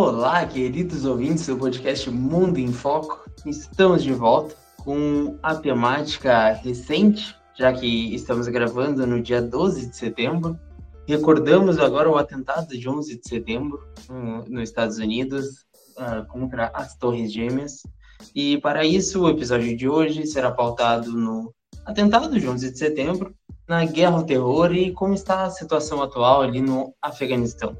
Olá, queridos ouvintes do podcast Mundo em Foco. Estamos de volta com a temática recente, já que estamos gravando no dia 12 de setembro. Recordamos agora o atentado de 11 de setembro nos Estados Unidos uh, contra as Torres Gêmeas. E para isso, o episódio de hoje será pautado no atentado de 11 de setembro, na guerra ao terror e como está a situação atual ali no Afeganistão.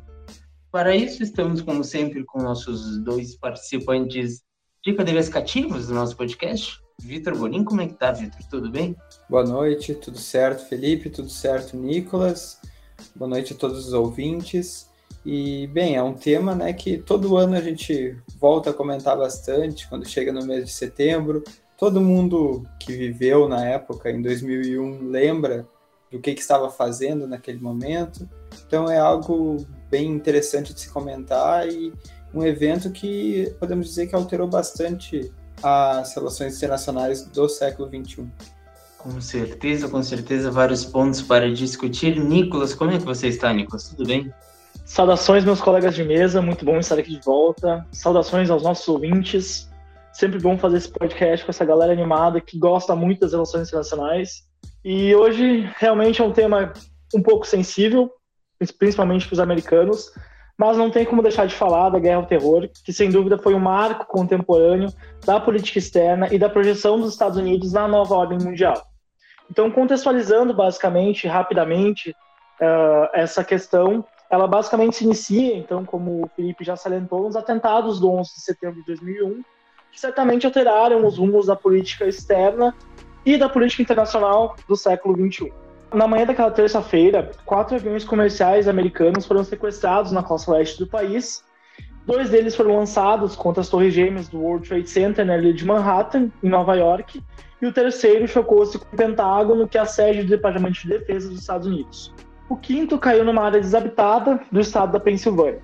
Para isso, estamos, como sempre, com nossos dois participantes de cadeiras cativas do nosso podcast. Vitor Bonin, como é que tá, Vitor? Tudo bem? Boa noite, tudo certo, Felipe? Tudo certo, Nicolas? Boa noite a todos os ouvintes. E, bem, é um tema né, que todo ano a gente volta a comentar bastante, quando chega no mês de setembro. Todo mundo que viveu na época, em 2001, lembra do que, que estava fazendo naquele momento. Então é algo bem interessante de se comentar e um evento que podemos dizer que alterou bastante as relações internacionais do século XXI. Com certeza, com certeza, vários pontos para discutir. Nicolas, como é que você está, Nicolas? Tudo bem? Saudações, meus colegas de mesa, muito bom estar aqui de volta. Saudações aos nossos ouvintes. Sempre bom fazer esse podcast com essa galera animada que gosta muito das relações internacionais. E hoje realmente é um tema um pouco sensível, principalmente para os americanos, mas não tem como deixar de falar da guerra ao terror, que sem dúvida foi um marco contemporâneo da política externa e da projeção dos Estados Unidos na nova ordem mundial. Então, contextualizando basicamente, rapidamente, uh, essa questão, ela basicamente se inicia, então, como o Felipe já salientou, nos atentados do 11 de setembro de 2001, que certamente alteraram os rumos da política externa e da política internacional do século XXI. Na manhã daquela terça-feira, quatro aviões comerciais americanos foram sequestrados na costa oeste do país. Dois deles foram lançados contra as torres gêmeas do World Trade Center na ilha de Manhattan, em Nova York, e o terceiro chocou-se com o Pentágono, que é a sede do Departamento de Defesa dos Estados Unidos. O quinto caiu numa área desabitada do estado da Pensilvânia.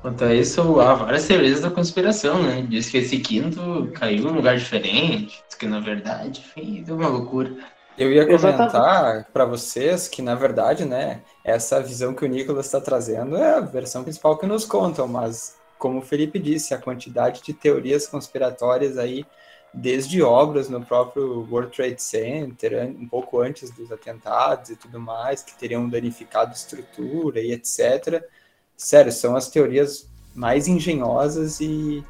Quanto a isso, há várias teorias da conspiração, né? Diz que esse quinto caiu em um lugar diferente, diz que na verdade, enfim, deu uma loucura. Eu ia comentar para vocês que, na verdade, né, essa visão que o Nicolas está trazendo é a versão principal que nos contam, mas, como o Felipe disse, a quantidade de teorias conspiratórias aí, desde obras no próprio World Trade Center, um pouco antes dos atentados e tudo mais, que teriam danificado estrutura e etc. Sério, são as teorias mais engenhosas e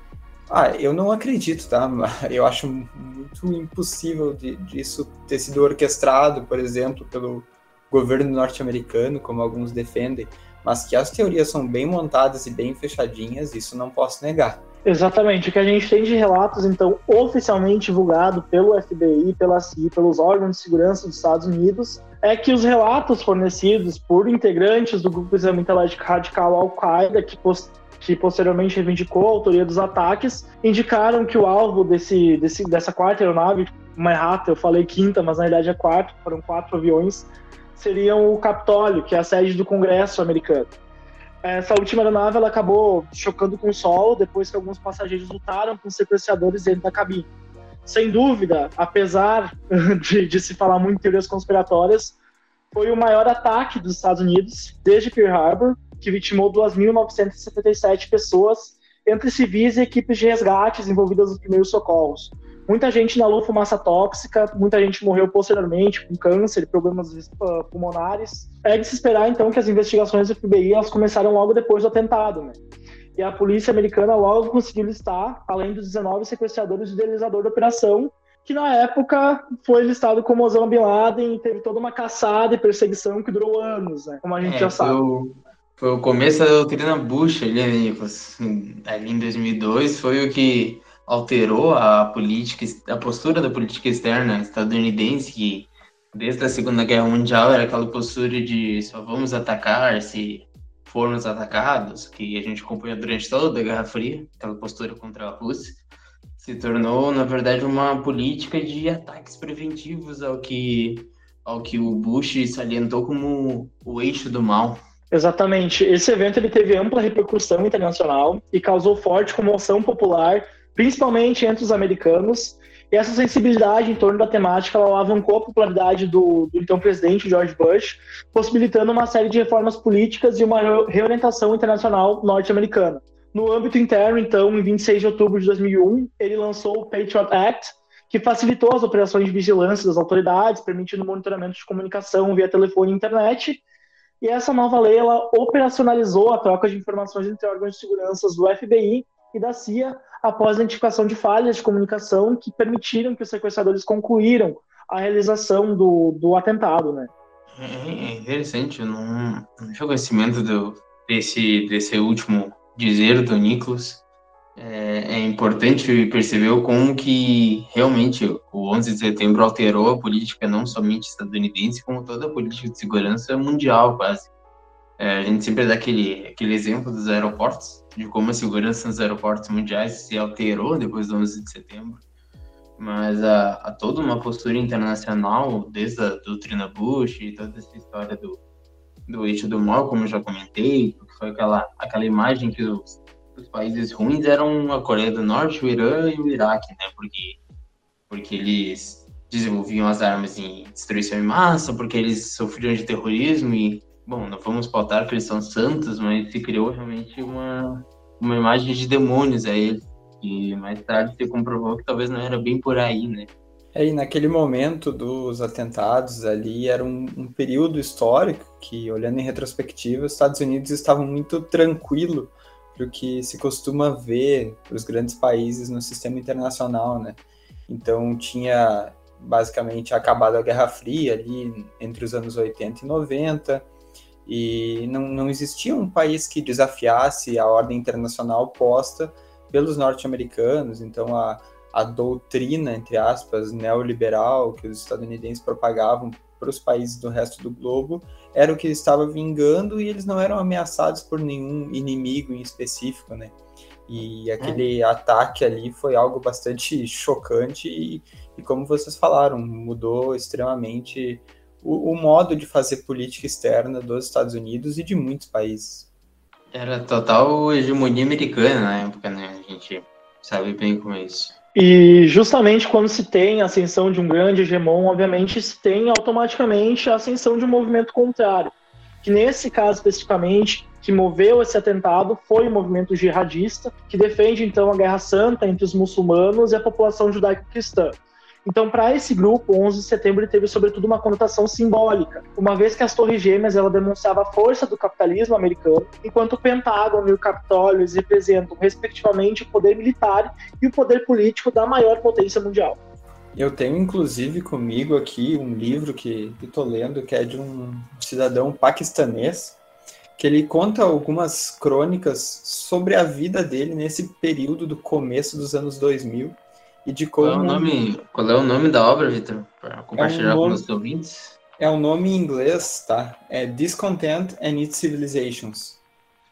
ah, eu não acredito, tá? Eu acho muito impossível de, disso ter sido orquestrado, por exemplo, pelo governo norte-americano, como alguns defendem, mas que as teorias são bem montadas e bem fechadinhas, isso não posso negar. Exatamente. O que a gente tem de relatos, então, oficialmente divulgado pelo FBI, pela CIA, pelos órgãos de segurança dos Estados Unidos, é que os relatos fornecidos por integrantes do grupo islamita radical Al-Qaeda, que que posteriormente reivindicou a autoria dos ataques, indicaram que o alvo desse, desse, dessa quarta aeronave, uma errata, eu falei quinta, mas na verdade é quarta, foram quatro aviões, seriam o Capitólio, que é a sede do Congresso americano. Essa última aeronave ela acabou chocando com o solo depois que alguns passageiros lutaram com sequestradores dentro da cabine. Sem dúvida, apesar de, de se falar muito em teorias conspiratórias, foi o maior ataque dos Estados Unidos desde Pearl Harbor que vitimou 2.977 pessoas, entre civis e equipes de resgates envolvidas nos primeiros socorros. Muita gente inalou fumaça tóxica, muita gente morreu posteriormente com câncer e problemas pulmonares. É de se esperar, então, que as investigações do FBI elas começaram logo depois do atentado, né? E a polícia americana logo conseguiu listar, além dos 19 sequestradores, o idealizador da operação, que na época foi listado como Osama Bin Laden e teve toda uma caçada e perseguição que durou anos, né? Como a gente é, já sabe. Eu foi o começo da doutrina Bush ali, Nicolas. Ali em 2002 foi o que alterou a política, a postura da política externa estadunidense, que desde a Segunda Guerra Mundial era aquela postura de só vamos atacar se formos atacados, que a gente acompanhou durante toda a Guerra Fria, aquela postura contra a Rússia, se tornou, na verdade, uma política de ataques preventivos ao que, ao que o Bush salientou como o eixo do mal. Exatamente. Esse evento ele teve ampla repercussão internacional e causou forte comoção popular, principalmente entre os americanos. E essa sensibilidade em torno da temática ela alavancou a popularidade do, do então presidente George Bush, possibilitando uma série de reformas políticas e uma reorientação internacional norte-americana. No âmbito interno, então, em 26 de outubro de 2001, ele lançou o Patriot Act, que facilitou as operações de vigilância das autoridades, permitindo monitoramento de comunicação via telefone e internet. E essa nova lei ela operacionalizou a troca de informações entre órgãos de segurança do FBI e da CIA após a identificação de falhas de comunicação que permitiram que os sequestradores concluíram a realização do, do atentado, né? É, é interessante, não, não tinha conhecimento do, desse, desse último dizer do Nicholas. É, é, importante perceber como que realmente o 11 de setembro alterou a política não somente estadunidense, como toda a política de segurança mundial, quase. É, a gente sempre dá aquele, aquele exemplo dos aeroportos, de como a segurança nos aeroportos mundiais se alterou depois do 11 de setembro mas a, toda uma postura internacional, desde a doutrina Bush e toda essa história do, do eixo do mal, como eu já comentei, que foi aquela, aquela imagem que os, os países ruins eram a Coreia do Norte, o Irã e o Iraque, né? Porque, porque eles desenvolviam as armas em destruição em massa, porque eles sofriam de terrorismo e, bom, não vamos pautar que eles são santos, mas se criou realmente uma, uma imagem de demônios a eles que mais tarde se comprovou que talvez não era bem por aí, né? É, e naquele momento dos atentados ali era um, um, período histórico que, olhando em retrospectiva, os Estados Unidos estavam muito tranquilo o que se costuma ver para os grandes países no sistema internacional, né? Então tinha basicamente acabado a Guerra Fria ali entre os anos 80 e 90 e não, não existia um país que desafiasse a ordem internacional posta pelos norte-americanos, então a, a doutrina, entre aspas, neoliberal que os estadunidenses propagavam para os países do resto do globo era o que estava vingando e eles não eram ameaçados por nenhum inimigo em específico, né? E aquele é. ataque ali foi algo bastante chocante e, e, como vocês falaram, mudou extremamente o, o modo de fazer política externa dos Estados Unidos e de muitos países. Era total hegemonia americana na época, né? A gente sabe bem como é isso. E justamente quando se tem a ascensão de um grande hegemon, obviamente se tem automaticamente a ascensão de um movimento contrário. Que nesse caso especificamente, que moveu esse atentado foi o movimento jihadista, que defende então a guerra santa entre os muçulmanos e a população judaico-cristã. Então, para esse grupo, 11 de setembro teve sobretudo uma conotação simbólica, uma vez que as Torres Gêmeas ela demonstrava a força do capitalismo americano, enquanto o Pentágono e o Capitólio representam, respectivamente, o poder militar e o poder político da maior potência mundial. Eu tenho, inclusive, comigo aqui um livro que estou lendo, que é de um cidadão paquistanês, que ele conta algumas crônicas sobre a vida dele nesse período do começo dos anos 2000, e de como. Qual é o nome, qual é o nome da obra, Vitor? Para compartilhar é um nome, com os ouvintes? É um nome em inglês, tá? É Discontent and Its Civilizations.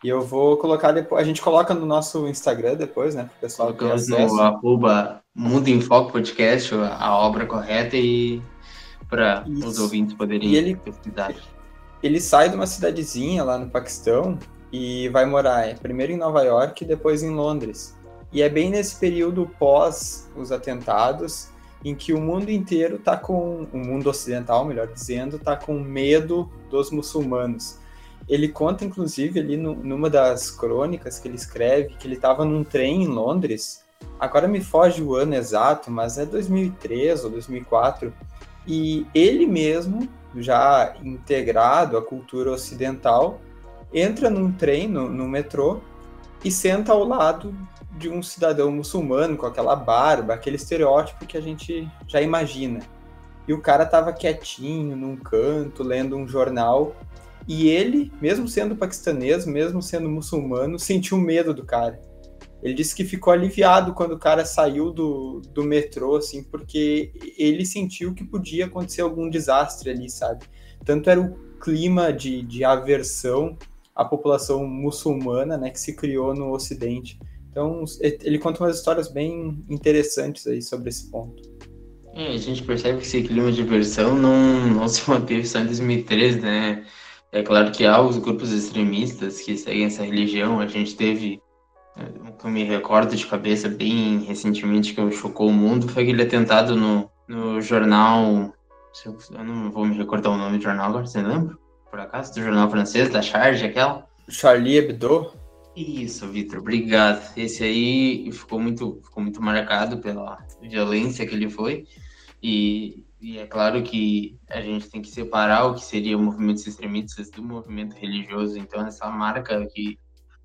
E eu vou colocar depois. A gente coloca no nosso Instagram depois, né? Para o pessoal ter acesso. No arroba Mundo em Foco Podcast, a obra correta e para os ouvintes poderem ele, pesquisar. Ele sai de uma cidadezinha lá no Paquistão e vai morar é, primeiro em Nova York e depois em Londres. E é bem nesse período pós os atentados em que o mundo inteiro está com, o mundo ocidental, melhor dizendo, está com medo dos muçulmanos. Ele conta, inclusive, ali no, numa das crônicas que ele escreve, que ele estava num trem em Londres. Agora me foge o ano exato, mas é 2003 ou 2004. E ele mesmo, já integrado à cultura ocidental, entra num trem, no, no metrô, e senta ao lado de um cidadão muçulmano com aquela barba, aquele estereótipo que a gente já imagina. E o cara tava quietinho num canto, lendo um jornal, e ele, mesmo sendo paquistanês, mesmo sendo muçulmano, sentiu medo do cara. Ele disse que ficou aliviado quando o cara saiu do, do metrô, assim, porque ele sentiu que podia acontecer algum desastre ali, sabe? Tanto era o clima de, de aversão à população muçulmana, né, que se criou no Ocidente. Então, ele conta umas histórias bem interessantes aí sobre esse ponto. É, a gente percebe que esse clima de versão não, não se manteve só em 2013, né? É claro que há os grupos extremistas que seguem essa religião. A gente teve, o que eu me recordo de cabeça bem recentemente que chocou o mundo, foi aquele atentado no, no jornal. Eu não vou me recordar o nome do jornal agora, você lembra? Por acaso? Do jornal francês, da Charge, aquela? Charlie Hebdo? Isso, Vitor, obrigado. Esse aí ficou muito, ficou muito marcado pela violência que ele foi. E, e, é claro que a gente tem que separar o que seria movimentos extremistas do movimento religioso. Então, essa marca que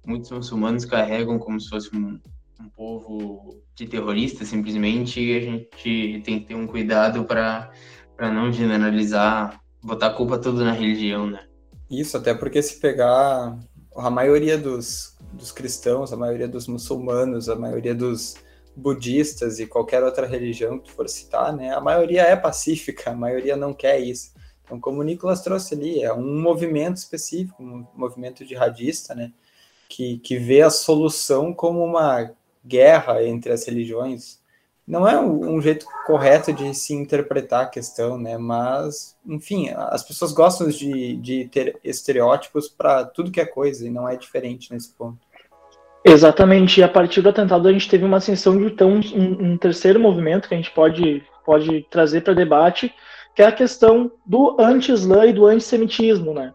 muitos muçulmanos carregam como se fosse um, um povo de terroristas, simplesmente, a gente tem que ter um cuidado para não generalizar, botar a culpa toda na religião, né? Isso, até porque se pegar a maioria dos, dos cristãos, a maioria dos muçulmanos, a maioria dos budistas e qualquer outra religião que for citar, né, a maioria é pacífica, a maioria não quer isso. Então, como o Nicolas trouxe ali, é um movimento específico, um movimento jihadista, né, que, que vê a solução como uma guerra entre as religiões, não é um, jeito correto de se interpretar a questão, né? Mas, enfim, as pessoas gostam de, de ter estereótipos para tudo que é coisa e não é diferente nesse ponto. Exatamente. E a partir do atentado a gente teve uma ascensão de então um, um terceiro movimento que a gente pode, pode trazer para debate, que é a questão do anti-islã e do antissemitismo, né?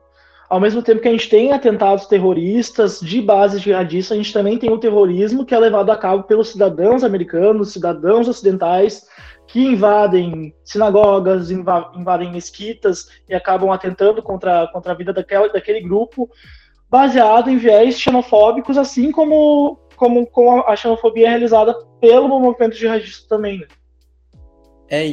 Ao mesmo tempo que a gente tem atentados terroristas de base jihadista, a gente também tem o terrorismo que é levado a cabo pelos cidadãos americanos, cidadãos ocidentais, que invadem sinagogas, invadem mesquitas e acabam atentando contra, contra a vida daquela, daquele grupo, baseado em viés xenofóbicos, assim como, como, como a xenofobia é realizada pelo movimento jihadista também. Né? É,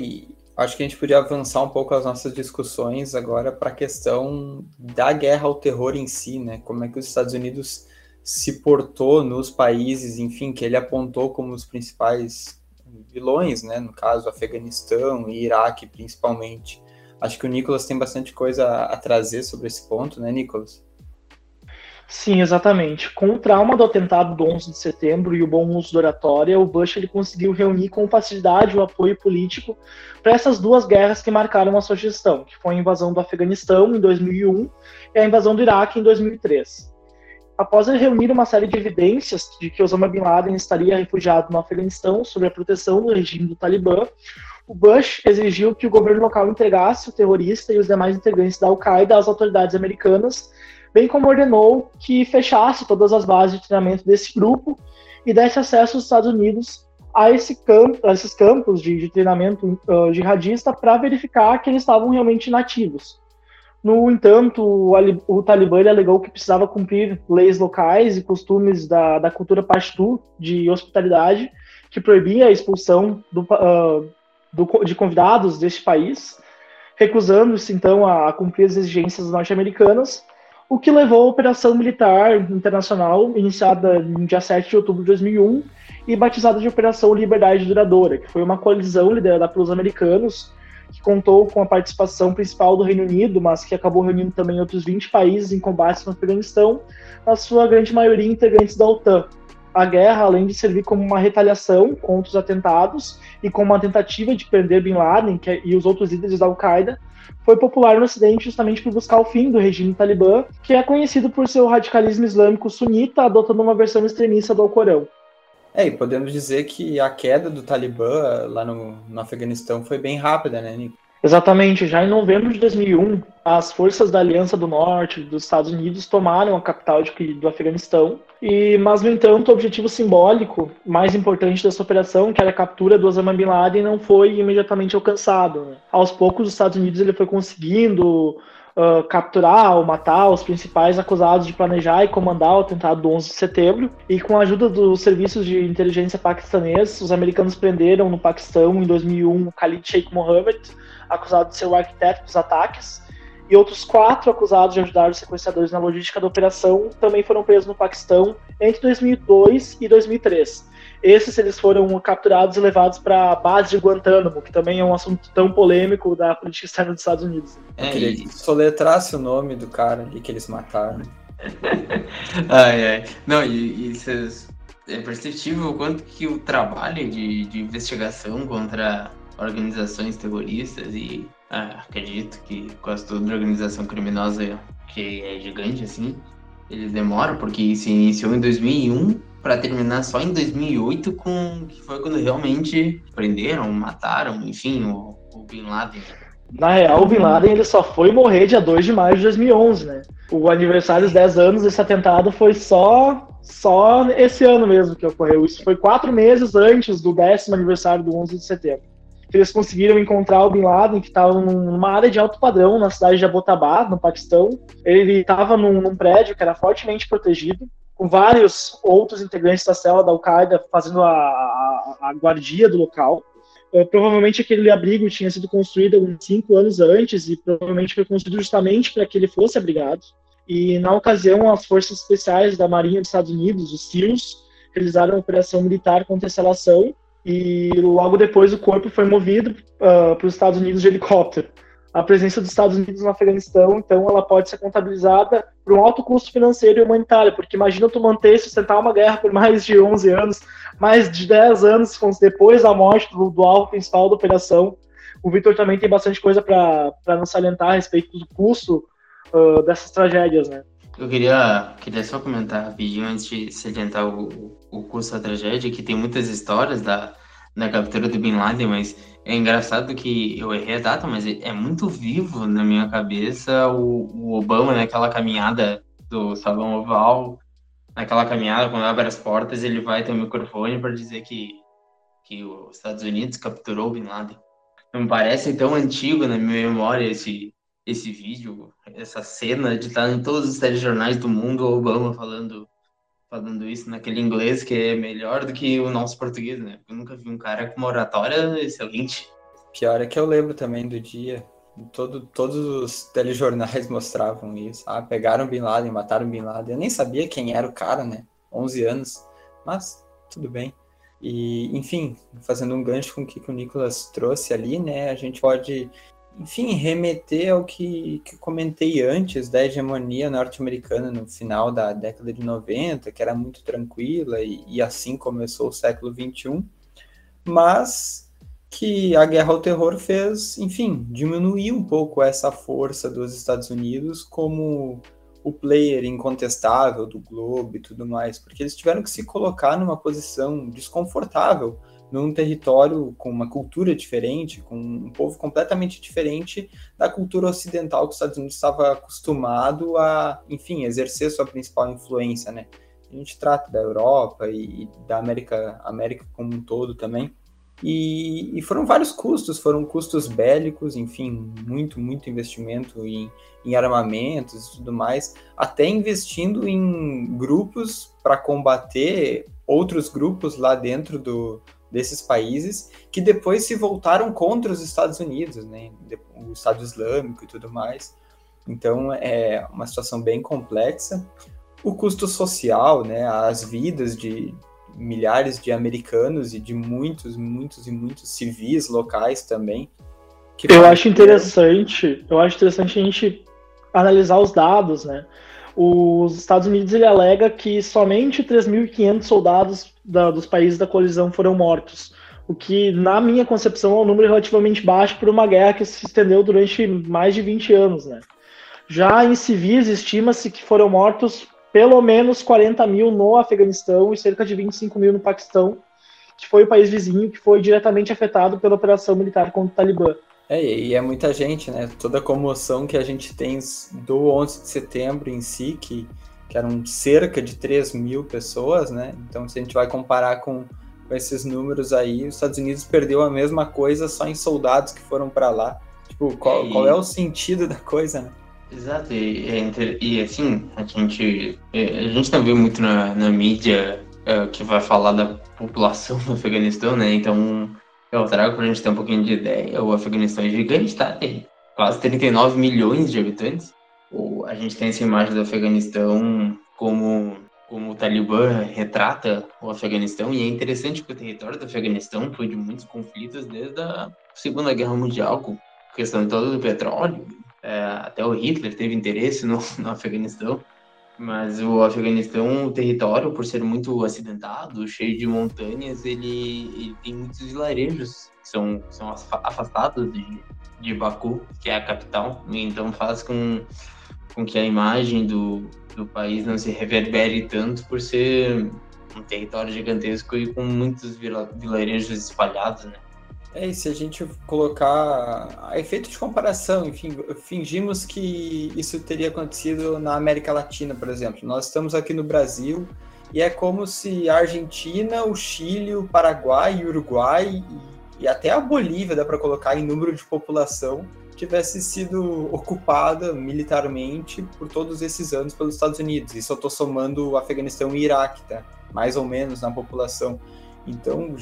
acho que a gente podia avançar um pouco as nossas discussões agora para a questão da guerra ao terror em si, né? Como é que os Estados Unidos se portou nos países, enfim, que ele apontou como os principais vilões, né? No caso, Afeganistão e Iraque, principalmente. Acho que o Nicolas tem bastante coisa a trazer sobre esse ponto, né, Nicolas? Sim, exatamente. Com o trauma do atentado do 11 de setembro e o bom uso da oratória, o Bush ele conseguiu reunir com facilidade o apoio político para essas duas guerras que marcaram a sua gestão, que foi a invasão do Afeganistão em 2001 e a invasão do Iraque em 2003. Após ele reunir uma série de evidências de que Osama Bin Laden estaria refugiado no Afeganistão sob a proteção do regime do Talibã, o Bush exigiu que o governo local entregasse o terrorista e os demais integrantes da Al-Qaeda às autoridades americanas bem como ordenou que fechasse todas as bases de treinamento desse grupo e desse acesso aos Estados Unidos a, esse campo, a esses campos de, de treinamento uh, jihadista para verificar que eles estavam realmente inativos. No entanto, o, o Talibã alegou que precisava cumprir leis locais e costumes da, da cultura pashtu de hospitalidade, que proibia a expulsão do, uh, do, de convidados deste país, recusando-se então a, a cumprir as exigências norte-americanas o que levou à Operação Militar Internacional, iniciada no dia 7 de outubro de 2001 e batizada de Operação Liberdade Duradoura, que foi uma coalizão liderada pelos americanos, que contou com a participação principal do Reino Unido, mas que acabou reunindo também outros 20 países em combates no Afeganistão, na sua grande maioria integrantes da OTAN. A guerra, além de servir como uma retaliação contra os atentados e como uma tentativa de prender Bin Laden é, e os outros líderes da Al-Qaeda, foi popular no Ocidente justamente por buscar o fim do regime talibã, que é conhecido por seu radicalismo islâmico sunita, adotando uma versão extremista do Alcorão. É, e podemos dizer que a queda do Talibã lá no, no Afeganistão foi bem rápida, né, Nico? Exatamente, já em novembro de 2001, as forças da Aliança do Norte dos Estados Unidos tomaram a capital de, do Afeganistão, e, mas, no entanto, o objetivo simbólico mais importante dessa operação, que era a captura do Osama Bin Laden, não foi imediatamente alcançado. Né? Aos poucos, os Estados Unidos ele foi conseguindo uh, capturar ou matar os principais acusados de planejar e comandar o atentado do 11 de setembro, e com a ajuda dos serviços de inteligência paquistaneses, os americanos prenderam no Paquistão, em 2001, Khalid Sheikh Mohammed, acusado de ser o arquiteto dos ataques, e outros quatro acusados de ajudar os sequestradores na logística da operação também foram presos no Paquistão entre 2002 e 2003. Esses eles foram capturados e levados para a base de Guantánamo, que também é um assunto tão polêmico da política externa dos Estados Unidos. É, queria que soletrasse o nome do cara ali que eles mataram. ai, ai. Não, e, e é perceptível o quanto que o trabalho de, de investigação contra organizações terroristas e ah, acredito que quase toda organização criminosa que é gigante assim, eles demoram porque se iniciou em 2001 para terminar só em 2008 com que foi quando realmente prenderam, mataram, enfim, o, o Bin Laden. Na real, o Bin Laden ele só foi morrer dia 2 de maio de 2011, né? O aniversário dos 10 anos desse atentado foi só só esse ano mesmo que ocorreu. Isso foi quatro meses antes do décimo aniversário do 11 de setembro. Eles conseguiram encontrar o Bin Laden, que estava numa área de alto padrão na cidade de Abbottabad, no Paquistão. Ele estava num, num prédio que era fortemente protegido, com vários outros integrantes da célula da Al-Qaeda fazendo a, a, a guardia do local. Uh, provavelmente aquele abrigo tinha sido construído uns cinco anos antes e provavelmente foi construído justamente para que ele fosse abrigado. E na ocasião, as forças especiais da Marinha dos Estados Unidos, os SEALs, realizaram uma operação militar contra a instalação e logo depois o corpo foi movido uh, para os Estados Unidos de helicóptero a presença dos Estados Unidos no Afeganistão, então ela pode ser contabilizada por um alto custo financeiro e humanitário, porque imagina tu manter e sustentar uma guerra por mais de 11 anos, mais de 10 anos depois da morte do, do alvo principal da operação. O Victor também tem bastante coisa para nos salientar a respeito do custo uh, dessas tragédias, né? Eu queria, queria só comentar rapidinho antes de salientar o, o custo da tragédia, que tem muitas histórias da, da captura do Bin Laden, mas é engraçado que eu errei a data, mas é muito vivo na minha cabeça o, o Obama naquela caminhada do Salão Oval, naquela caminhada, quando abre as portas, ele vai ter o um microfone para dizer que, que os Estados Unidos capturou o Bin Laden. Não parece tão antigo na minha memória esse, esse vídeo, essa cena de estar em todos os telejornais do mundo, Obama falando falando isso naquele inglês que é melhor do que o nosso português, né? Eu nunca vi um cara com uma oratória excelente. Pior é que eu lembro também do dia. Todo, todos os telejornais mostravam isso. Ah, pegaram Bin Laden, mataram Bin Laden. Eu nem sabia quem era o cara, né? 11 anos. Mas tudo bem. E, enfim, fazendo um gancho com o que o Nicolas trouxe ali, né? A gente pode enfim, remeter ao que, que comentei antes da hegemonia norte-americana no final da década de 90, que era muito tranquila e, e assim começou o século 21, mas que a guerra ao terror fez, enfim, diminuir um pouco essa força dos Estados Unidos como o player incontestável do globo e tudo mais, porque eles tiveram que se colocar numa posição desconfortável num território com uma cultura diferente, com um povo completamente diferente da cultura ocidental que os Estados Unidos estava acostumado a, enfim, exercer sua principal influência, né? A gente trata da Europa e da América, América como um todo também. E, e, foram vários custos, foram custos bélicos, enfim, muito, muito investimento em, em armamentos e tudo mais, até investindo em grupos para combater outros grupos lá dentro do, desses países que depois se voltaram contra os Estados Unidos, né? O Estado Islâmico e tudo mais. Então é uma situação bem complexa. O custo social, né? As vidas de milhares de americanos e de muitos, muitos e muitos civis locais também. eu acho interessante, eu acho interessante a gente analisar os dados, né? Os Estados Unidos ele alega que somente 3.500 soldados da, dos países da colisão foram mortos, o que, na minha concepção, é um número relativamente baixo para uma guerra que se estendeu durante mais de 20 anos. Né? Já em civis, estima-se que foram mortos pelo menos 40 mil no Afeganistão e cerca de 25 mil no Paquistão, que foi o país vizinho que foi diretamente afetado pela operação militar contra o Talibã. É, e é muita gente, né? Toda a comoção que a gente tem do 11 de setembro em si, que que eram cerca de 3 mil pessoas, né? Então, se a gente vai comparar com, com esses números aí, os Estados Unidos perdeu a mesma coisa só em soldados que foram para lá. Tipo, qual, e... qual, é o sentido da coisa, né? Exato, e, e, assim, a gente, é, a gente não vê muito na, na mídia uh, que vai falar da população do Afeganistão, né? Então, eu trago para a gente ter um pouquinho de ideia. O Afeganistão é gigante, tá? Tem quase 39 milhões de habitantes a gente tem essa imagem do Afeganistão como, como o Talibã retrata o Afeganistão, e é interessante que o território do Afeganistão foi de muitos conflitos desde a Segunda Guerra Mundial, com questão toda do petróleo. É, até o Hitler teve interesse no, no Afeganistão. Mas o Afeganistão, o território, por ser muito acidentado, cheio de montanhas, ele, ele tem muitos vilarejos que são, são afastados de, de Baku, que é a capital. Então faz com com que a imagem do, do país não se reverbere tanto por ser um território gigantesco e com muitos vilarejos espalhados, né? É, e se a gente colocar a efeito de comparação, enfim, fingimos que isso teria acontecido na América Latina, por exemplo. Nós estamos aqui no Brasil e é como se a Argentina, o Chile, o Paraguai, o Uruguai e, e até a Bolívia, dá para colocar em número de população, tivesse sido ocupada militarmente por todos esses anos pelos Estados Unidos. Isso eu estou somando o Afeganistão e Iraque, tá? mais ou menos na população. Então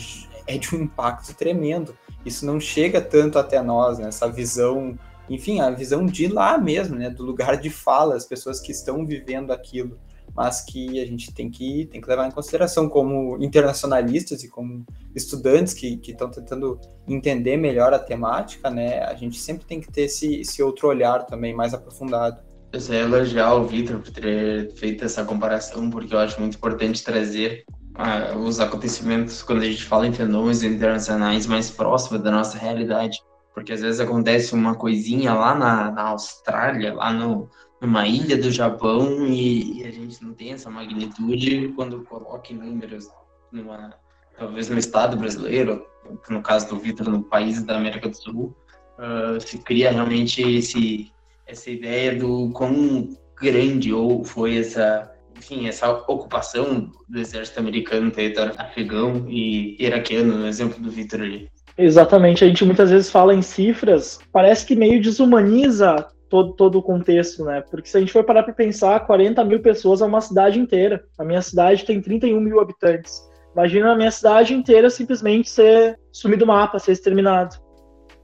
é de um impacto tremendo isso não chega tanto até nós, né? Essa visão, enfim, a visão de lá mesmo, né? Do lugar de fala, as pessoas que estão vivendo aquilo, mas que a gente tem que, tem que levar em consideração como internacionalistas e como estudantes que estão tentando entender melhor a temática, né? A gente sempre tem que ter esse, esse outro olhar também mais aprofundado. Eu sei elogiar o Vitor por ter feito essa comparação, porque eu acho muito importante trazer uh, os acontecimentos, quando a gente fala em fenômenos internacionais, mais próximos da nossa realidade. Porque às vezes acontece uma coisinha lá na, na Austrália, lá no, numa ilha do Japão, e, e, a gente não tem essa magnitude quando coloca em números, numa, talvez no estado brasileiro, no caso do Vitor, no país da América do Sul, uh, se cria realmente esse, essa ideia do quão grande ou foi essa enfim, essa ocupação do exército americano, território afegão e iraquiano, no exemplo do Vitor ali. Exatamente, a gente muitas vezes fala em cifras, parece que meio desumaniza todo, todo o contexto, né? Porque se a gente for parar para pensar, 40 mil pessoas é uma cidade inteira. A minha cidade tem 31 mil habitantes. Imagina a minha cidade inteira simplesmente ser sumir do mapa, ser exterminado.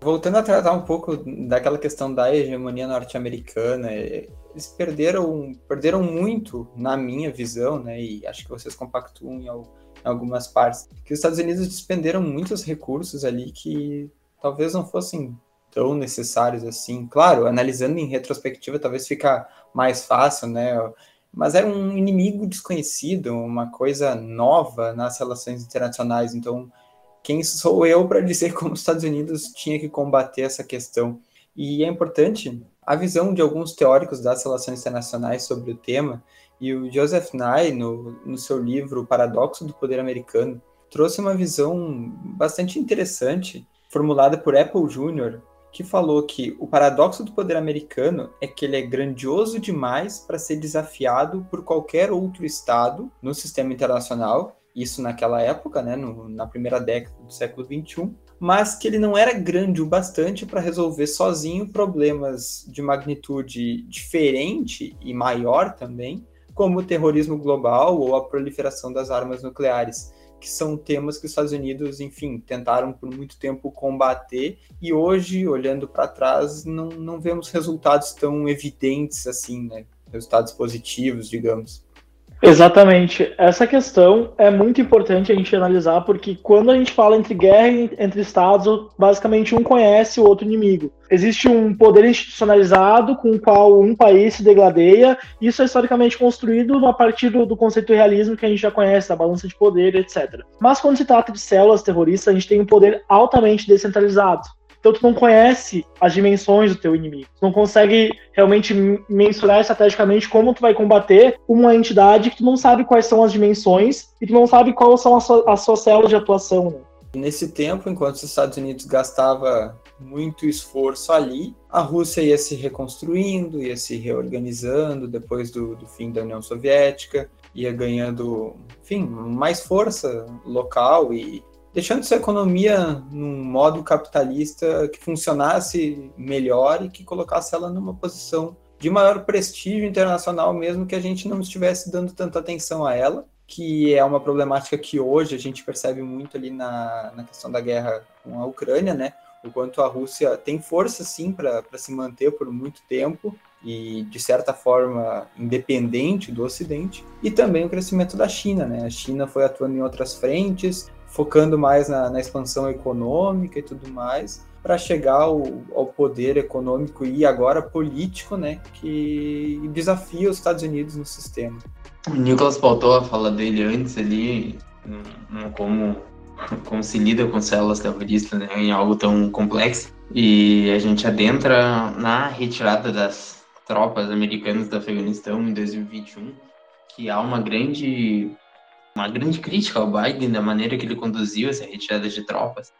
Voltando a tratar um pouco daquela questão da hegemonia norte-americana, eles perderam, perderam muito, na minha visão, né, e acho que vocês compactuam em algumas partes, que os Estados Unidos despenderam muitos recursos ali que talvez não fossem tão necessários assim. Claro, analisando em retrospectiva, talvez fica mais fácil, né? Mas era um inimigo desconhecido, uma coisa nova nas relações internacionais. Então, quem sou eu para dizer como os Estados Unidos tinha que combater essa questão? E é importante a visão de alguns teóricos das relações internacionais sobre o tema, e o Joseph Nye, no, no seu livro O Paradoxo do Poder Americano, trouxe uma visão bastante interessante, formulada por Apple Jr., que falou que o paradoxo do poder americano é que ele é grandioso demais para ser desafiado por qualquer outro Estado no sistema internacional, isso naquela época, né, no, na primeira década do século XXI, mas que ele não era grande o bastante para resolver sozinho problemas de magnitude diferente e maior também, como o terrorismo global ou a proliferação das armas nucleares, que são temas que os Estados Unidos, enfim, tentaram por muito tempo combater e hoje, olhando para trás, não, não vemos resultados tão evidentes assim, né? Resultados positivos, digamos. Exatamente. Essa questão é muito importante a gente analisar, porque quando a gente fala entre guerra entre estados, basicamente um conhece o outro inimigo. Existe um poder institucionalizado com o qual um país se degladeia, isso é historicamente construído a partir do, do conceito do realismo que a gente já conhece, da balança de poder, etc. Mas quando se trata de células terroristas, a gente tem um poder altamente descentralizado. Então tu não conhece as dimensões do teu inimigo. Tu não consegue realmente mensurar estrategicamente como tu vai combater uma entidade que tu não sabe quais são as dimensões e tu não sabe quais são as, suas, as suas células de atuação. Né? Nesse tempo, enquanto os Estados Unidos gastava muito esforço ali, a Rússia ia se reconstruindo, ia se reorganizando depois do, do fim da União Soviética, ia ganhando, enfim, mais força local e deixando sua economia num modo capitalista que funcionasse melhor e que colocasse ela numa posição de maior prestígio internacional, mesmo que a gente não estivesse dando tanta atenção a ela, que é uma problemática que hoje a gente percebe muito ali na, na questão da guerra com a Ucrânia, né? O quanto a Rússia tem força, sim, para se manter por muito tempo e, de certa forma, independente do Ocidente, e também o crescimento da China, né? A China foi atuando em outras frentes, focando mais na, na expansão econômica e tudo mais, para chegar ao, ao, poder econômico e agora político, né, que desafia os Estados Unidos no sistema. O Nicolas pautou a fala dele antes ali, como, como se lida com células terroristas né, em algo tão complexo, e a gente adentra na retirada das tropas americanas do Afeganistão em 2021, que há uma grande uma grande crítica ao Biden da maneira que ele conduziu essa retirada de tropas.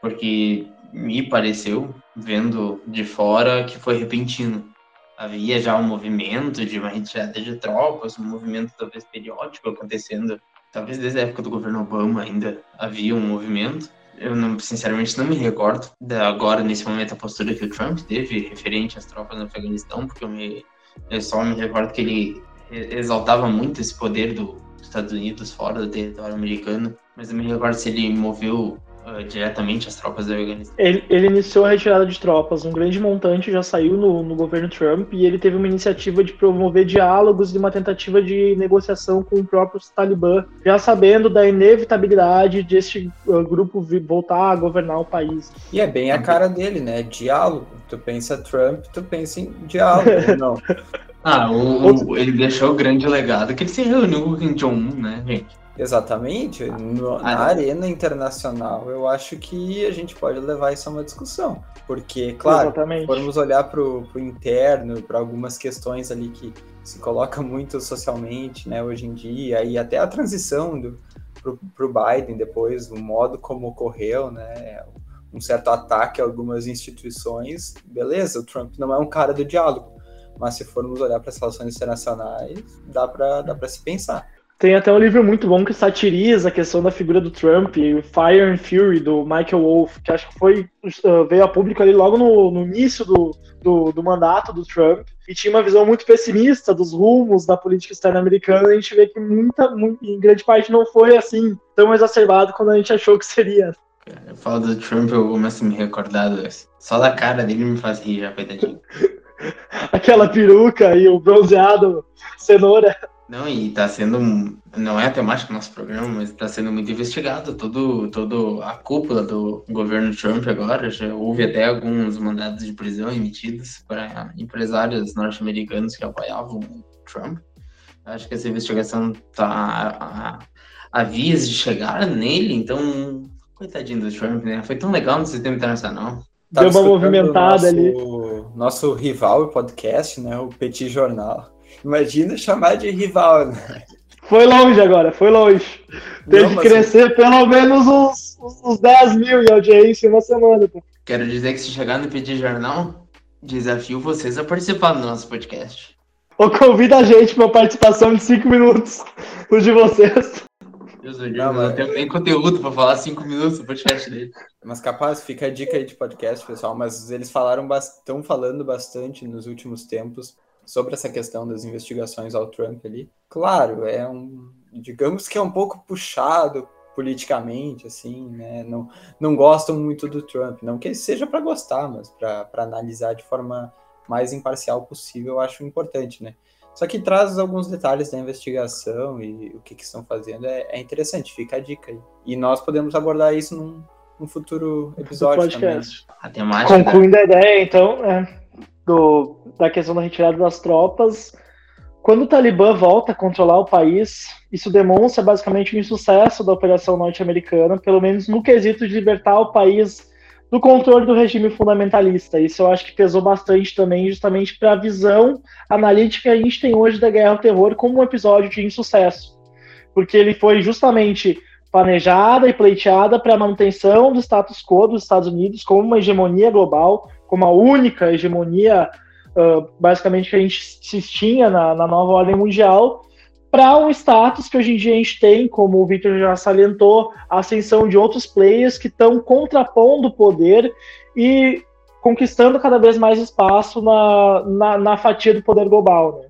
porque me pareceu, vendo de fora, que foi repentino. Havia já um movimento de uma retirada de tropas, um movimento talvez periódico acontecendo, talvez desde a época do governo Obama ainda havia um movimento. Eu não, sinceramente não me recordo da agora nesse momento a postura que o Trump teve referente às tropas no Afeganistão, porque eu, me, eu só me recordo que ele exaltava muito esse poder dos Estados Unidos fora do território americano, mas eu me recordo se ele moveu uh, diretamente as tropas do Afeganistão. Ele, ele, iniciou a retirada de tropas. Um grande montante já saiu no, no, governo Trump e ele teve uma iniciativa de promover diálogos e uma tentativa de negociação com o próprio Talibã, já sabendo da inevitabilidade de este uh, grupo voltar a governar o país. E é bem a cara dele, né? Diálogo. Tu pensa Trump, tu pensa em diálogo, não. Ah, o, o, ele deixou o grande legado que ele se reuniu com o Kim Jong-un, né, gente? Exatamente. No, na ah, arena internacional, eu acho que a gente pode levar isso a uma discussão. Porque, claro, Exatamente. formos olhar para o interno, para algumas questões ali que se coloca muito socialmente, né, hoje em dia, e até a transição do para o Biden depois, o modo como ocorreu, né, um certo ataque a algumas instituições, beleza, o Trump não é um cara do diálogo, mas se formos olhar para as relações internacionais, dá para dá se pensar. Tem até um livro muito bom que satiriza a questão da figura do Trump, Fire and Fury, do Michael Wolff, que acho que foi uh, veio a público ali logo no, no início do, do, do, mandato do Trump, e tinha uma visão muito pessimista dos rumos da política externa americana, e a gente vê que muita, muito, em grande parte não foi assim tão exacerbado quando a gente achou que seria. Eu falo do Trump, eu começo a me recordar, só da cara dele me faz rir já, coitadinho. Aquela peruca e o bronzeado cenoura. Não, e está sendo, não é a temática do nosso programa, mas está sendo muito investigado todo, todo a cúpula do governo Trump agora. Já houve até alguns mandados de prisão emitidos para empresários norte-americanos que apoiavam Trump. Acho que essa investigação está a, a, vias de chegar nele, então, coitadinho do Trump, né? Foi tão legal no sistema internacional. Deu uma movimentada nosso, ali. Nosso rival podcast, né? O Petit Jornal Imagina chamar de rival, né? Foi longe agora, foi longe. Teve que crescer eu... pelo menos uns, uns 10 mil em audiência em uma semana. Pô. Quero dizer que se chegar no pedir jornal, desafio vocês a participar do nosso podcast. Ou convida a gente para uma participação de 5 minutos, os de vocês. Deus não, não tenho nem conteúdo para falar 5 minutos no podcast dele. Mas capaz, fica a dica aí de podcast, pessoal. Mas eles falaram, estão falando bastante nos últimos tempos sobre essa questão das investigações ao Trump ali. Claro, é um, digamos que é um pouco puxado politicamente, assim, né? Não, não gostam muito do Trump, não que seja para gostar, mas para analisar de forma mais imparcial possível, eu acho importante, né? Só que traz alguns detalhes da investigação e o que, que estão fazendo é, é, interessante, fica a dica aí. E nós podemos abordar isso num, num futuro episódio também. A temática Concluindo a ideia, então, é, do, da questão da retirada das tropas. Quando o Talibã volta a controlar o país, isso demonstra basicamente o insucesso da operação norte-americana, pelo menos no quesito de libertar o país do controle do regime fundamentalista. Isso eu acho que pesou bastante também, justamente para a visão analítica que a gente tem hoje da guerra ao terror como um episódio de insucesso. Porque ele foi justamente planejada e pleiteada para a manutenção do status quo dos Estados Unidos como uma hegemonia global, como a única hegemonia, uh, basicamente, que a gente se tinha na, na nova ordem mundial, para um status que hoje em dia a gente tem, como o Victor já salientou, a ascensão de outros players que estão contrapondo o poder e conquistando cada vez mais espaço na, na, na fatia do poder global. Né?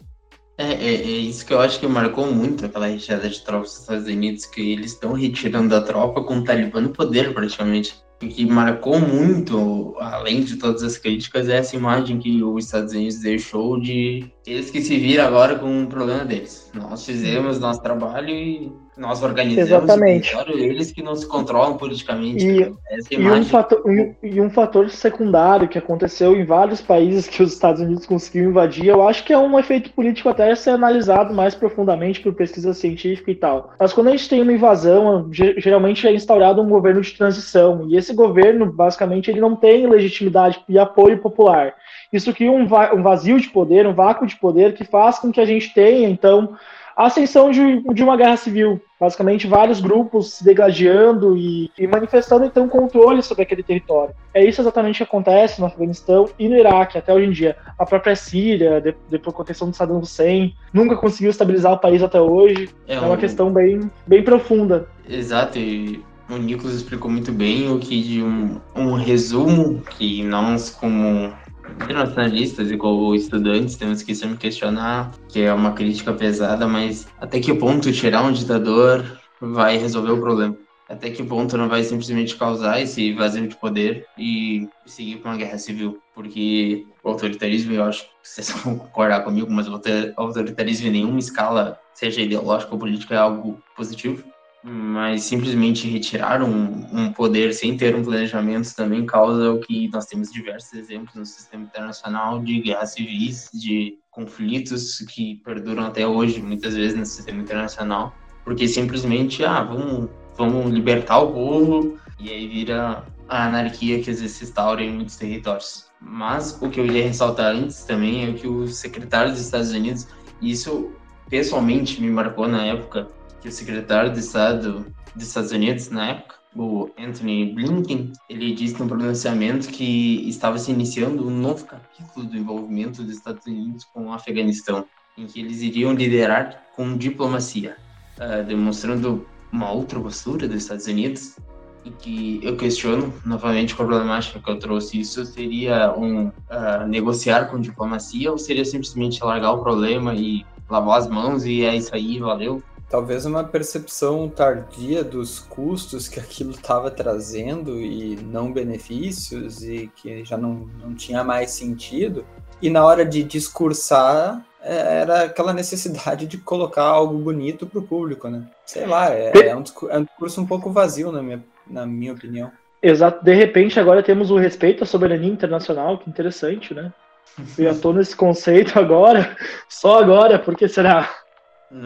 É, é, é, isso que eu acho que marcou muito aquela retirada de tropas dos Estados Unidos, que eles estão retirando a tropa com o Talibã no poder, praticamente que marcou muito, além de todas as críticas, é essa imagem que os Estados Unidos deixou de eles que se viram agora com o problema deles. Nós fizemos nosso trabalho e nós organizamos Exatamente. eles que não se controlam politicamente. E, e, um fator, e, e, um fator, secundário que aconteceu em vários países que os Estados Unidos conseguiram invadir, eu acho que é um efeito político até ser analisado mais profundamente por pesquisa científica e tal. Mas quando a gente tem uma invasão, geralmente é instaurado um governo de transição, e esse governo, basicamente, ele não tem legitimidade e apoio popular. Isso cria um, vazio de poder, um vácuo de poder que faz com que a gente tenha, então, a ascensão de, de uma guerra civil. Basicamente, vários grupos se degladiando e, e, manifestando então controle sobre aquele território. É isso exatamente que acontece no Afeganistão e no Iraque até hoje em dia. A própria Síria, depois com a questão de Saddam Hussein, nunca conseguiu estabilizar o país até hoje. É, é uma um... questão bem, bem profunda. Exato, e o Nicolas explicou muito bem o que de um, um resumo que nós como internacionalistas e como estudantes temos que sempre questionar, que é uma crítica pesada, mas até que ponto tirar um ditador vai resolver o problema? Até que ponto não vai simplesmente causar esse vazio de poder e seguir para uma guerra civil? Porque o autoritarismo, eu acho que vocês vão concordar comigo, mas o autoritarismo em nenhuma escala, seja ideológica ou política, é algo positivo mas simplesmente retirar um, um, poder sem ter um planejamento também causa o que nós temos diversos exemplos no sistema internacional de guerras civis, de conflitos que perduram até hoje, muitas vezes no sistema internacional, porque simplesmente, ah, vamos, vamos libertar o povo e aí vira a anarquia que às vezes se instaura em muitos territórios. Mas o que eu ia ressaltar antes também é que o secretário dos Estados Unidos, isso pessoalmente me marcou na época, que o secretário de Estado dos Estados Unidos, na época, o Anthony Blinken, ele disse no pronunciamento que estava se iniciando um novo capítulo do envolvimento dos Estados Unidos com o Afeganistão, em que eles iriam liderar com diplomacia, uh, demonstrando uma outra postura dos Estados Unidos e que eu questiono novamente com a problemática que eu trouxe. Isso seria um uh, negociar com diplomacia ou seria simplesmente largar o problema e lavar as mãos e é isso aí, valeu? Talvez uma percepção tardia dos custos que aquilo estava trazendo e não benefícios e que já não, não tinha mais sentido. E na hora de discursar, é, era aquela necessidade de colocar algo bonito para o público, né? Sei lá, é, é, um discurso, é um discurso um pouco vazio, na minha, na minha opinião. Exato. De repente, agora temos o respeito à soberania internacional, que interessante, né? Eu já tô nesse conceito agora, só agora, porque será?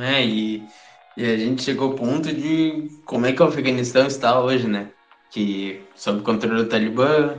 É, e e a gente chegou ao ponto de como é que o Afeganistão está hoje, né? Que sob controle do Talibã,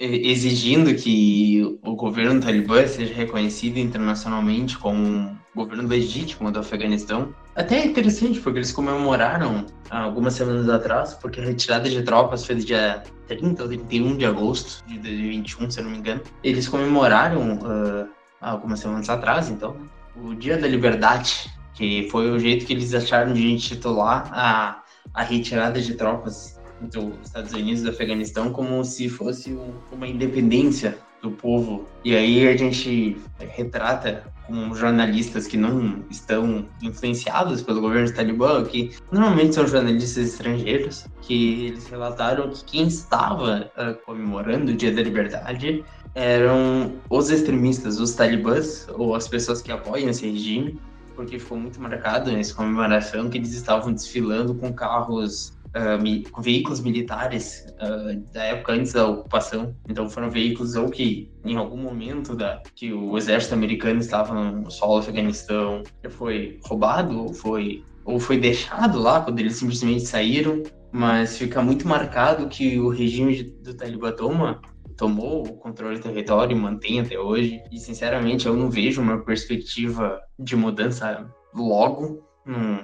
exigindo que o governo talibã seja reconhecido internacionalmente como um governo legítimo do Afeganistão. Até é interessante, porque eles comemoraram algumas semanas atrás, porque a retirada de tropas foi no dia 30 ou 31 de agosto de 2021, se eu não me engano. Eles comemoraram uh, algumas semanas atrás, então, o Dia da Liberdade que foi o jeito que eles acharam de intitular a, a retirada de tropas dos Estados Unidos do Afeganistão como se fosse um, uma independência do povo. E aí a gente retrata com jornalistas que não estão influenciados pelo governo talibã, que normalmente são jornalistas estrangeiros, que eles relataram que quem estava uh, comemorando o Dia da Liberdade eram os extremistas, os talibãs, ou as pessoas que apoiam esse regime, porque ficou muito marcado nessa comemoração que eles estavam desfilando com carros, uh, com veículos militares uh, da época antes da ocupação. Então foram veículos ou que em algum momento da que o exército americano estava no solo do Afeganistão foi roubado ou foi ou foi deixado lá quando eles simplesmente saíram, mas fica muito marcado que o regime do Talibã toma tomou o controle do território e mantém até hoje. E, sinceramente, eu não vejo uma perspectiva de mudança logo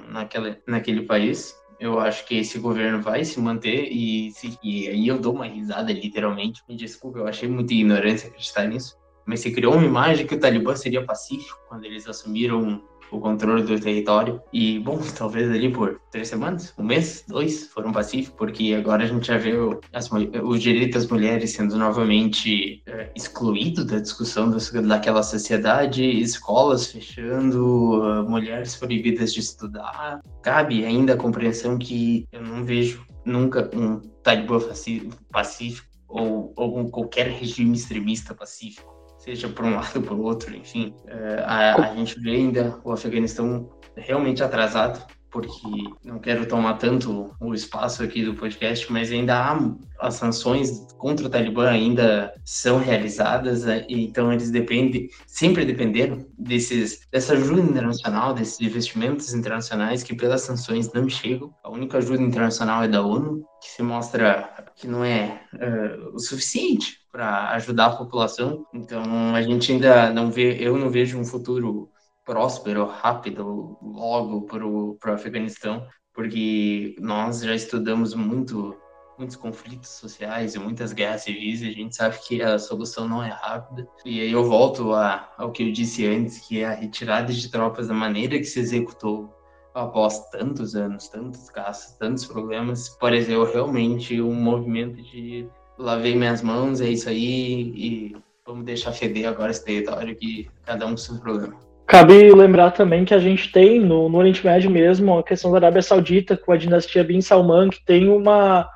naquela, naquele país. Eu acho que esse governo vai se manter e, se, e aí eu dou uma risada, literalmente. Me desculpa, eu achei muita ignorância acreditar nisso. Mas se criou uma imagem que o Talibã seria pacífico quando eles assumiram o controle do território. E, bom, talvez ali por três semanas, um mês, dois, foram pacíficos, porque agora a gente já vê as, os direitos das mulheres sendo novamente é, excluídos da discussão daquela sociedade, escolas fechando, uh, mulheres proibidas de estudar. Cabe ainda a compreensão que eu não vejo nunca um talibã pacífico ou, ou qualquer regime extremista pacífico seja por um lado ou por outro, enfim. É, a, a gente vê ainda o Afeganistão realmente atrasado porque não quero tomar tanto o espaço aqui do podcast, mas ainda há as sanções contra o Talibã ainda são realizadas, né? então eles dependem, sempre dependeram desses, dessa ajuda internacional, desses investimentos internacionais que pelas sanções não chegam. A única ajuda internacional é da ONU, que se mostra que não é uh, o suficiente para ajudar a população. Então a gente ainda não vê, eu não vejo um futuro próspero, rápido, logo para o Afeganistão, porque nós já estudamos muito muitos conflitos sociais e muitas guerras civis e a gente sabe que a solução não é rápida. E aí eu volto a, ao que eu disse antes, que é a retirada de tropas da maneira que se executou após tantos anos, tantos casos, tantos problemas, pareceu realmente um movimento de lavei minhas mãos, é isso aí, e vamos deixar feder agora esse território que cada um com seu problema. Cabe lembrar também que a gente tem no, no Oriente Médio mesmo a questão da Arábia Saudita com a dinastia Bin Salman, que tem uma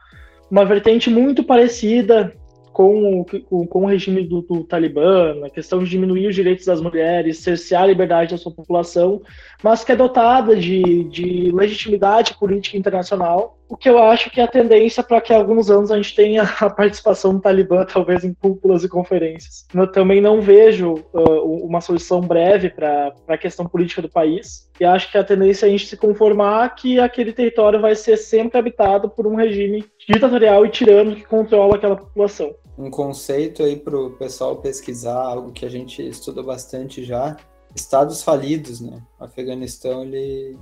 uma vertente muito parecida com o, com o regime do, do Talibã, a questão de diminuir os direitos das mulheres, cercear a liberdade da sua população, mas que é dotada de, de legitimidade política internacional, o que eu acho que é a tendência para que há alguns anos a gente tenha a participação do Talibã, talvez em cúpulas e conferências. Eu também não vejo uh, uma solução breve para a questão política do país, e acho que a tendência é a gente se conformar que aquele território vai ser sempre habitado por um regime ditatorial e tirano que controla aquela população um conceito aí para o pessoal pesquisar, algo que a gente estuda bastante já, estados falidos, né? O Afeganistão, ele,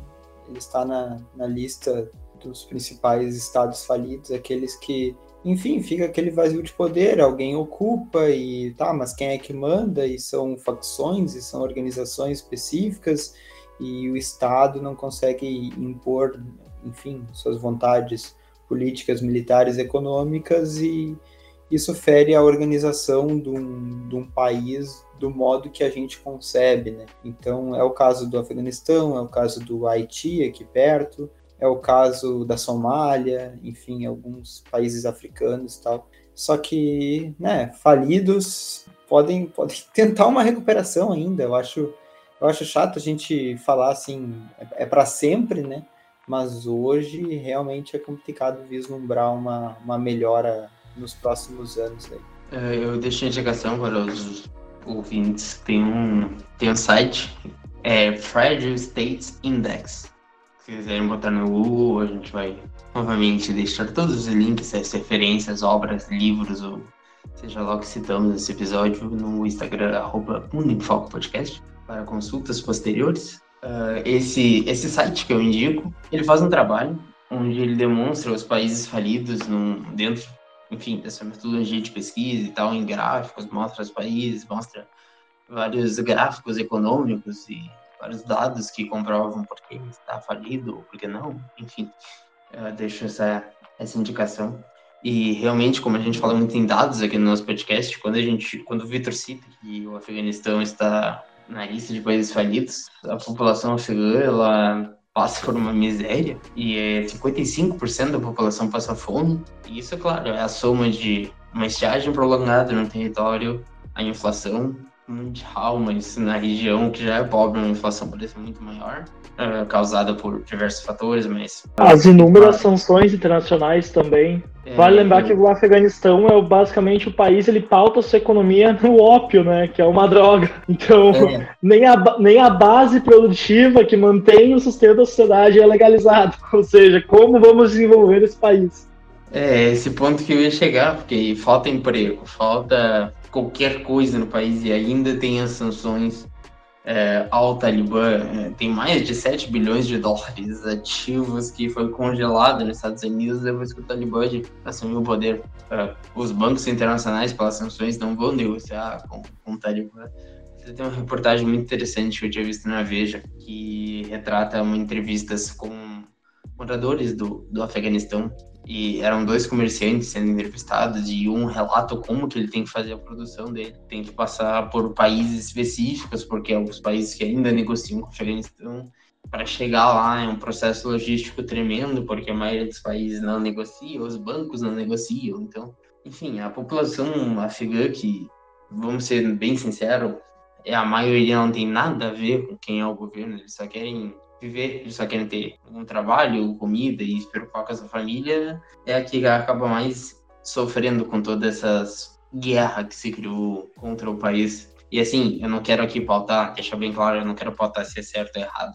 ele está na, na lista dos principais estados falidos, aqueles que, enfim, fica aquele vazio de poder, alguém ocupa e tá, mas quem é que manda? E são facções e são organizações específicas e o Estado não consegue impor, enfim, suas vontades políticas, militares, econômicas e isso fere a organização de um, de um país do modo que a gente concebe, né? Então, é o caso do Afeganistão, é o caso do Haiti, aqui perto, é o caso da Somália, enfim, alguns países africanos e tal. Só que, né, falidos podem, podem tentar uma recuperação ainda. Eu acho, eu acho chato a gente falar assim, é, é para sempre, né? Mas hoje realmente é complicado vislumbrar uma, uma melhora nos próximos anos. Aí. É, eu deixo a indicação para os ouvintes. Tem um, tem um site, é Fragile States Index. Se quiserem botar no Google, a gente vai novamente deixar todos os links, as referências, obras, livros, ou seja lá o que citamos nesse episódio, no Instagram, arroba Podcast, para consultas posteriores. Uh, esse, esse site que eu indico, ele faz um trabalho onde ele demonstra os países falidos num, dentro enfim, dessa metodologia de pesquisa e tal, em gráficos, mostra os países, mostra vários gráficos econômicos e vários dados que comprovam por que está falido ou por que não, enfim, eu deixo essa, essa indicação. E realmente, como a gente fala muito em dados aqui no nosso podcast, quando a gente, quando o Vitor cita que o Afeganistão está na lista de países falidos, a população afegã, ela passa por uma miséria e é 55% da população passa fome. E isso, é claro, é a soma de uma estiagem prolongada no território, a inflação mundial, mas na região que já é pobre, a inflação parece muito maior, é, causada por diversos fatores, mas... As inúmeras sanções internacionais também. É, vale lembrar eu... que o Afeganistão é basicamente o país, ele pauta sua economia no ópio, né, que é uma droga. Então, é. nem, a, nem a base produtiva que mantém o sustento da sociedade é legalizada. Ou seja, como vamos desenvolver esse país? É, esse ponto que eu ia chegar, porque falta emprego, falta qualquer coisa no país e ainda tem as sanções é, ao Talibã. É, tem mais de 7 bilhões de dólares ativos que foi congelado nos Estados Unidos depois que o Talibã assumiu o poder. É, os bancos internacionais, pelas sanções, não vão negociar com, com o Talibã. Tem uma reportagem muito interessante que eu tinha visto na Veja, que retrata uma entrevistas com moradores do, do Afeganistão e eram dois comerciantes sendo entrevistados e um relata como que ele tem que fazer a produção dele. Tem que passar por países específicos, porque os países que ainda negociam com o Afeganistão. Para chegar lá é um processo logístico tremendo, porque a maioria dos países não negocia, os bancos não negociam. Então, enfim, a população afegã, que, vamos ser bem sinceros, é a maioria não tem nada a ver com quem é o governo, eles só querem viver, só querem ter um trabalho, comida e se preocupar com a sua família, é a que acaba mais sofrendo com todas essas guerras que se criou contra o país. E assim, eu não quero aqui pautar, deixar bem claro, eu não quero pautar se é certo ou errado.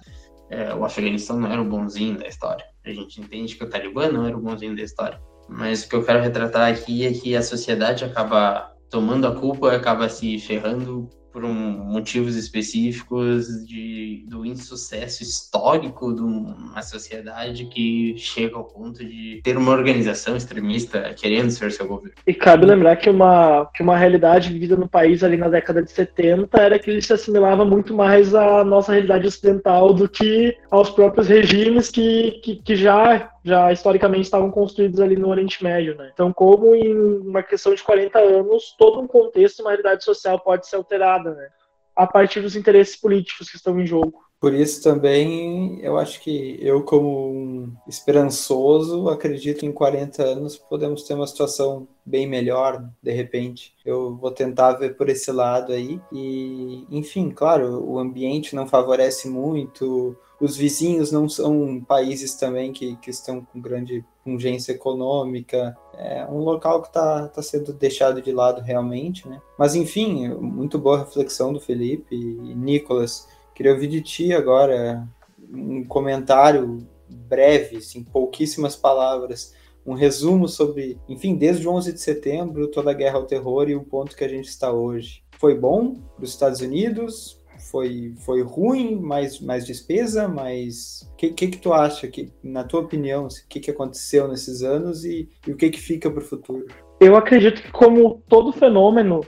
É, o Afeganistão não era o bonzinho da história. A gente entende que o Talibã não era o bonzinho da história. Mas o que eu quero retratar aqui é que a sociedade acaba tomando a culpa, acaba se ferrando por um, motivos específicos de, do insucesso histórico de uma sociedade que chega ao ponto de ter uma organização extremista querendo ser seu governo. E cabe lembrar que uma, que uma realidade vivida no país ali na década de 70 era que ele se assimilava muito mais à nossa realidade ocidental do que aos próprios regimes que, que, que já já historicamente estavam construídos ali no Oriente Médio, né? Então, como em uma questão de 40 anos, todo um contexto, uma realidade social pode ser alterada, né? A partir dos interesses políticos que estão em jogo. Por isso também eu acho que eu, como um esperançoso, acredito que em 40 anos podemos ter uma situação bem melhor, de repente. Eu vou tentar ver por esse lado aí. E, enfim, claro, o ambiente não favorece muito, os vizinhos não são países também que, que estão com grande pungência econômica. É um local que está tá sendo deixado de lado realmente, né? Mas, enfim, muito boa reflexão do Felipe e Nicolas Queria ouvir de ti agora um comentário breve, assim, pouquíssimas palavras, um resumo sobre, enfim, desde o 11 de setembro, toda a guerra ao terror e o ponto que a gente está hoje. Foi bom para os Estados Unidos? Foi, foi ruim? Mais, mais despesa? Mas o que, que, que tu acha, que, na tua opinião, o que, que aconteceu nesses anos e, e o que, que fica para o futuro? Eu acredito que, como todo fenômeno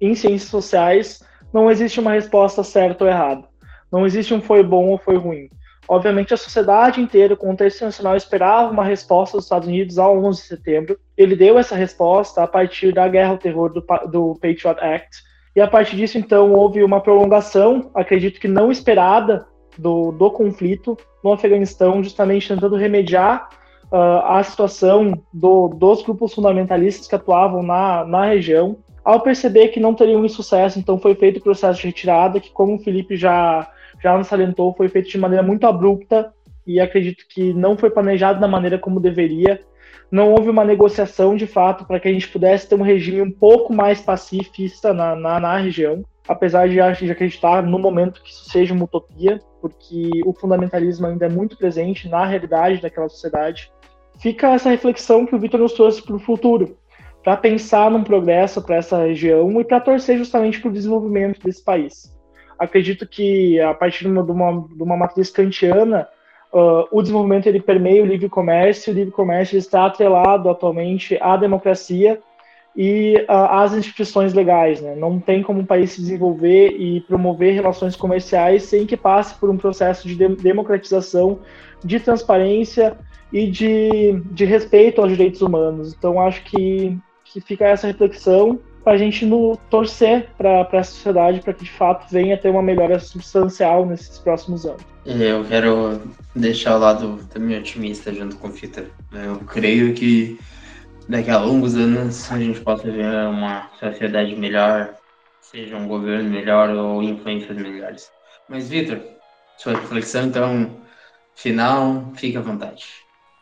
em ciências sociais, não existe uma resposta certa ou errada. Não existe um foi bom ou foi ruim. Obviamente, a sociedade inteira, o contexto internacional, esperava uma resposta dos Estados Unidos ao 11 de setembro. Ele deu essa resposta a partir da guerra ao terror do, do Patriot Act. E a partir disso, então, houve uma prolongação, acredito que não esperada, do, do conflito no Afeganistão, justamente tentando remediar uh, a situação do, dos grupos fundamentalistas que atuavam na, na região. Ao perceber que não teriam sucesso, então foi feito o processo de retirada, que, como o Felipe já já nos salientou, foi feito de maneira muito abrupta e acredito que não foi planejado da maneira como deveria. Não houve uma negociação de fato para que a gente pudesse ter um regime um pouco mais pacifista na, na, na região, apesar de, de acreditar no momento que isso seja uma utopia, porque o fundamentalismo ainda é muito presente na realidade daquela sociedade. Fica essa reflexão que o Vitor nos trouxe para o futuro, para pensar num progresso para essa região e para torcer justamente para o desenvolvimento desse país acredito que a partir de uma, de uma, de uma matriz kantiana, uh, o desenvolvimento ele permeia o livre comércio, o livre comércio está atrelado atualmente à democracia e uh, às instituições legais. Né? Não tem como um país se desenvolver e promover relações comerciais sem que passe por um processo de, de democratização, de transparência e de, de respeito aos direitos humanos. Então, acho que, que fica essa reflexão para a gente no, torcer para a sociedade para que de fato venha ter uma melhora substancial nesses próximos anos. Eu quero deixar o lado também otimista junto com o Fita. Eu creio que daqui a longos anos a gente possa ver uma sociedade melhor, seja um governo melhor ou influências melhores. Mas, Vitor, sua reflexão, então, final, fica à vontade.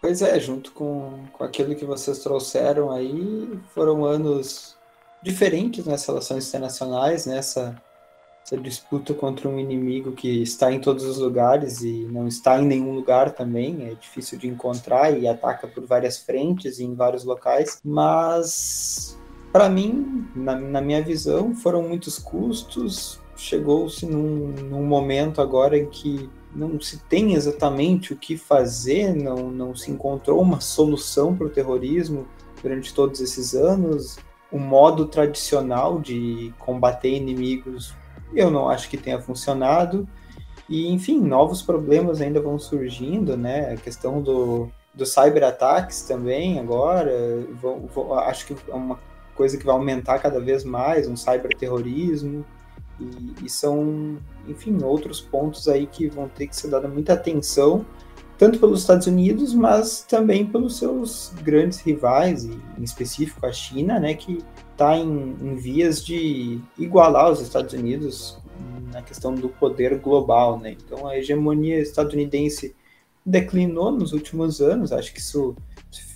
Pois é, junto com, com aquilo que vocês trouxeram aí, foram anos diferentes nas relações internacionais, nessa né? disputa contra um inimigo que está em todos os lugares e não está em nenhum lugar também, é difícil de encontrar e ataca por várias frentes e em vários locais, mas para mim, na, na, minha visão, foram muitos custos, chegou-se num, num momento agora em que não se tem exatamente o que fazer, não, não se encontrou uma solução para o terrorismo durante todos esses anos o modo tradicional de combater inimigos eu não acho que tenha funcionado. E, enfim, novos problemas ainda vão surgindo, né? A questão do, dos cyberataques também agora, vou, vou, acho que é uma coisa que vai aumentar cada vez mais, um cyberterrorismo. E, e são, enfim, outros pontos aí que vão ter que ser dada muita atenção tanto pelos Estados Unidos, mas também pelos seus grandes rivais, em específico a China, né, que está em, em, vias de igualar os Estados Unidos na questão do poder global, né? Então a hegemonia estadunidense declinou nos últimos anos, acho que isso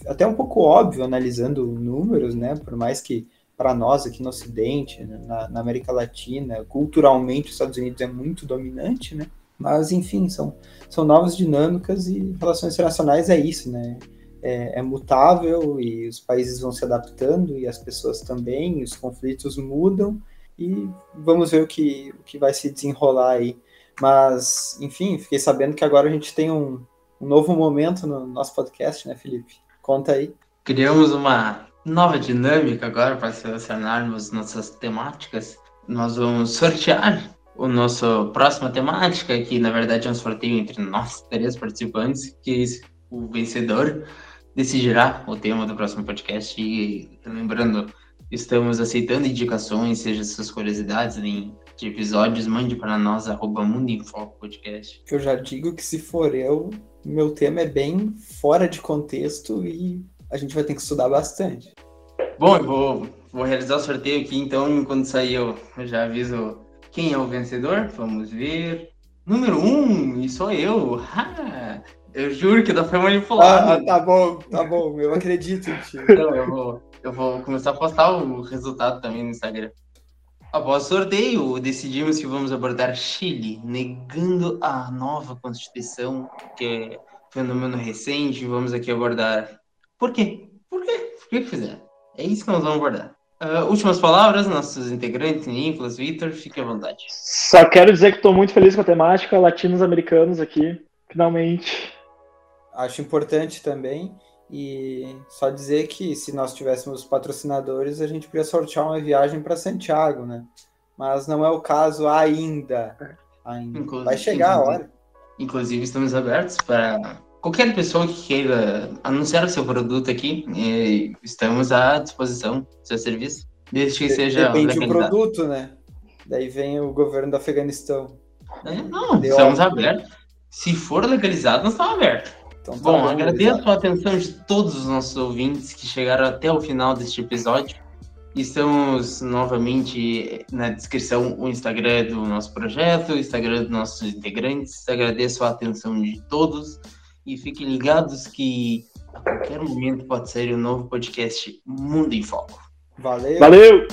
até um pouco óbvio analisando números, né? Por mais que para nós aqui no Ocidente, na, na América Latina, culturalmente os Estados Unidos é muito dominante, né? Mas, enfim, são, são novas dinâmicas e relações internacionais é isso, né? É, é, mutável e os países vão se adaptando e as pessoas também, os conflitos mudam e vamos ver o que, o que vai se desenrolar aí. Mas, enfim, fiquei sabendo que agora a gente tem um, um novo momento no nosso podcast, né, Felipe? Conta aí. Criamos uma nova dinâmica agora para selecionarmos nossas temáticas. Nós vamos sortear o nosso próxima temática, que na verdade é um sorteio entre nós três participantes, que o vencedor decidirá o tema do próximo podcast. E lembrando, estamos aceitando indicações, seja suas curiosidades em de episódios, mande para nós, arroba Mundo em Foco Podcast. Eu já digo que se for eu, meu tema é bem fora de contexto e a gente vai ter que estudar bastante. Bom, eu vou, vou realizar o sorteio aqui, então, enquanto sair eu, eu já aviso quem é o vencedor. Vamos ver. Número um, e sou eu. Ha! Eu juro que não foi manipulado. Ah, tá bom, tá bom, eu acredito em ti. Então, eu vou, eu vou começar a postar o resultado também no Instagram. Após o sorteio, decidimos que vamos abordar Chile, negando a nova Constituição, que é fenômeno recente. Vamos aqui abordar. Por quê? Por quê? Por que fizeram? É isso que nós vamos abordar. Uh, últimas palavras, nossos integrantes, Nicolas, Vitor, fique à vontade. Só quero dizer que estou muito feliz com a temática, latinos-americanos aqui, finalmente. Acho importante também. E só dizer que se nós tivéssemos patrocinadores, a gente podia sortear uma viagem para Santiago, né? Mas não é o caso ainda. ainda. Vai chegar a hora. Inclusive, estamos abertos para qualquer pessoa que queira anunciar o seu produto aqui. estamos à disposição do seu serviço, desde que seja. Depende do produto, né? Daí vem o governo do Afeganistão. É, não, Deu estamos abertos. Se for legalizado, nós estamos abertos. Então, tá bom, agradeço a atenção de todos os nossos ouvintes que chegaram até o final deste episódio. Estamos novamente na descrição o Instagram do nosso projeto, o Instagram dos nossos integrantes. Agradeço a atenção de todos e fiquem ligados que a qualquer momento pode sair um novo podcast Mundo em Foco. Valeu! Valeu!